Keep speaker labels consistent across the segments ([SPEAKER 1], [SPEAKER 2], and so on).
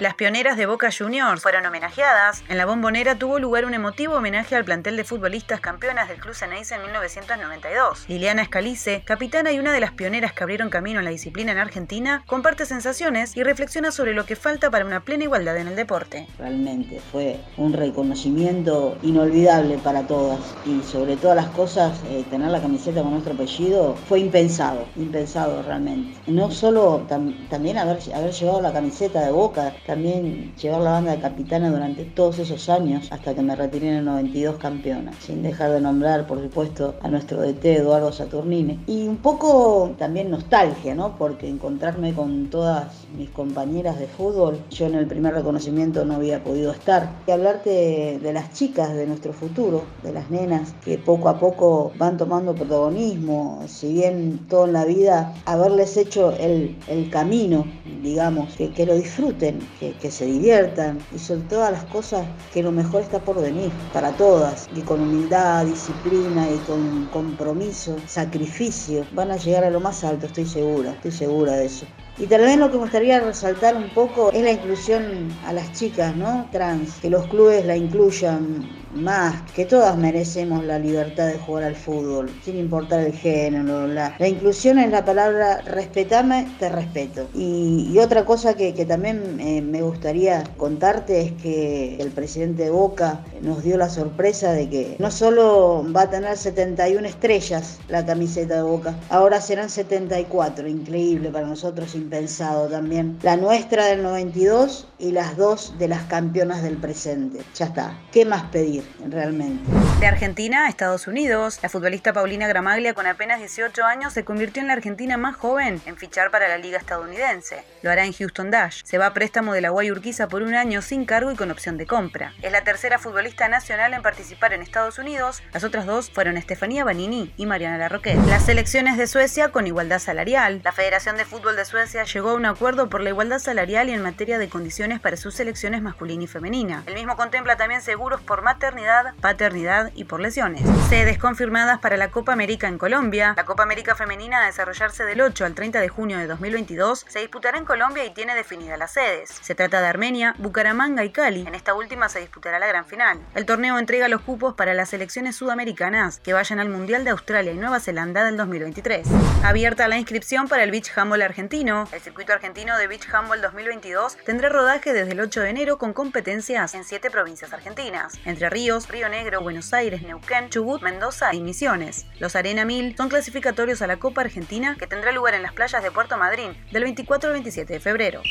[SPEAKER 1] Las pioneras de Boca Juniors fueron homenajeadas. En la bombonera tuvo lugar un emotivo homenaje al plantel de futbolistas campeonas del Club Ceneice en 1992. Liliana Escalice, capitana y una de las pioneras que abrieron camino en la disciplina en Argentina, comparte sensaciones y reflexiona sobre lo que falta para una plena igualdad en el deporte.
[SPEAKER 2] Realmente fue un reconocimiento inolvidable para todas y sobre todas las cosas eh, tener la camiseta con nuestro apellido fue impensado, impensado realmente. No solo también haber, haber llevado la camiseta de Boca, también llevar la banda de capitana durante todos esos años hasta que me retiré en el 92 campeona, sin dejar de nombrar, por supuesto, a nuestro DT Eduardo Saturnine. Y un poco también nostalgia, ¿no? Porque encontrarme con todas mis compañeras de fútbol, yo en el primer reconocimiento no había podido estar. Y hablarte de las chicas de nuestro futuro, de las nenas que poco a poco van tomando protagonismo, si bien todo en la vida, haberles hecho el, el camino, digamos, que, que lo disfruten, que, se diviertan y sobre todas las cosas que lo mejor está por venir para todas y con humildad, disciplina y con compromiso, sacrificio van a llegar a lo más alto, estoy segura, estoy segura de eso. Y también lo que me gustaría resaltar un poco es la inclusión a las chicas, ¿no? Trans, que los clubes la incluyan más, que todas merecemos la libertad de jugar al fútbol, sin importar el género. La, inclusión es la palabra respetame, te respeto. Y, otra cosa que, también eh, me gustaría contarte es que el presidente de Boca nos dio la sorpresa de que no solo va a tener 71 estrellas la camiseta de Boca, ahora serán 74, increíble para nosotros, impensado también. La nuestra del 92 y las dos de las campeonas del presente. Ya está, ¿qué más pedir? realmente.
[SPEAKER 1] De Argentina a Estados Unidos, la futbolista Paulina Gramaglia con apenas 18 años se convirtió en la argentina más joven en fichar para la liga estadounidense. Lo hará en Houston Dash. Se va a préstamo de la Guay Urquiza por un año sin cargo y con opción de compra. Es la tercera futbolista nacional en participar en Estados Unidos. Las otras dos fueron Estefanía Banini y Mariana Larroquet. Las selecciones de Suecia con igualdad salarial. La Federación de Fútbol de Suecia llegó a un acuerdo por la igualdad salarial y en materia de condiciones para sus selecciones masculina y femenina. El mismo contempla también seguros por maternidad paternidad y por lesiones. Sedes confirmadas para la Copa América en Colombia. La Copa América Femenina a desarrollarse del 8 al 30 de junio de 2022 se disputará en Colombia y tiene definidas las sedes. Se trata de Armenia, Bucaramanga y Cali. En esta última se disputará la gran final. El torneo entrega los cupos para las selecciones sudamericanas que vayan al Mundial de Australia y Nueva Zelanda del 2023. Abierta la inscripción para el Beach Handball argentino. El circuito argentino de Beach Handball 2022 tendrá rodaje desde el 8 de enero con competencias en 7 provincias argentinas. Entre Río, Río Negro, Buenos Aires, Neuquén, Chubut, Mendoza y Misiones. Los Arena 1000 son clasificatorios a la Copa Argentina que tendrá lugar en las playas de Puerto Madryn del 24 al 27 de febrero.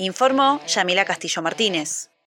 [SPEAKER 1] Informó Yamila Castillo Martínez.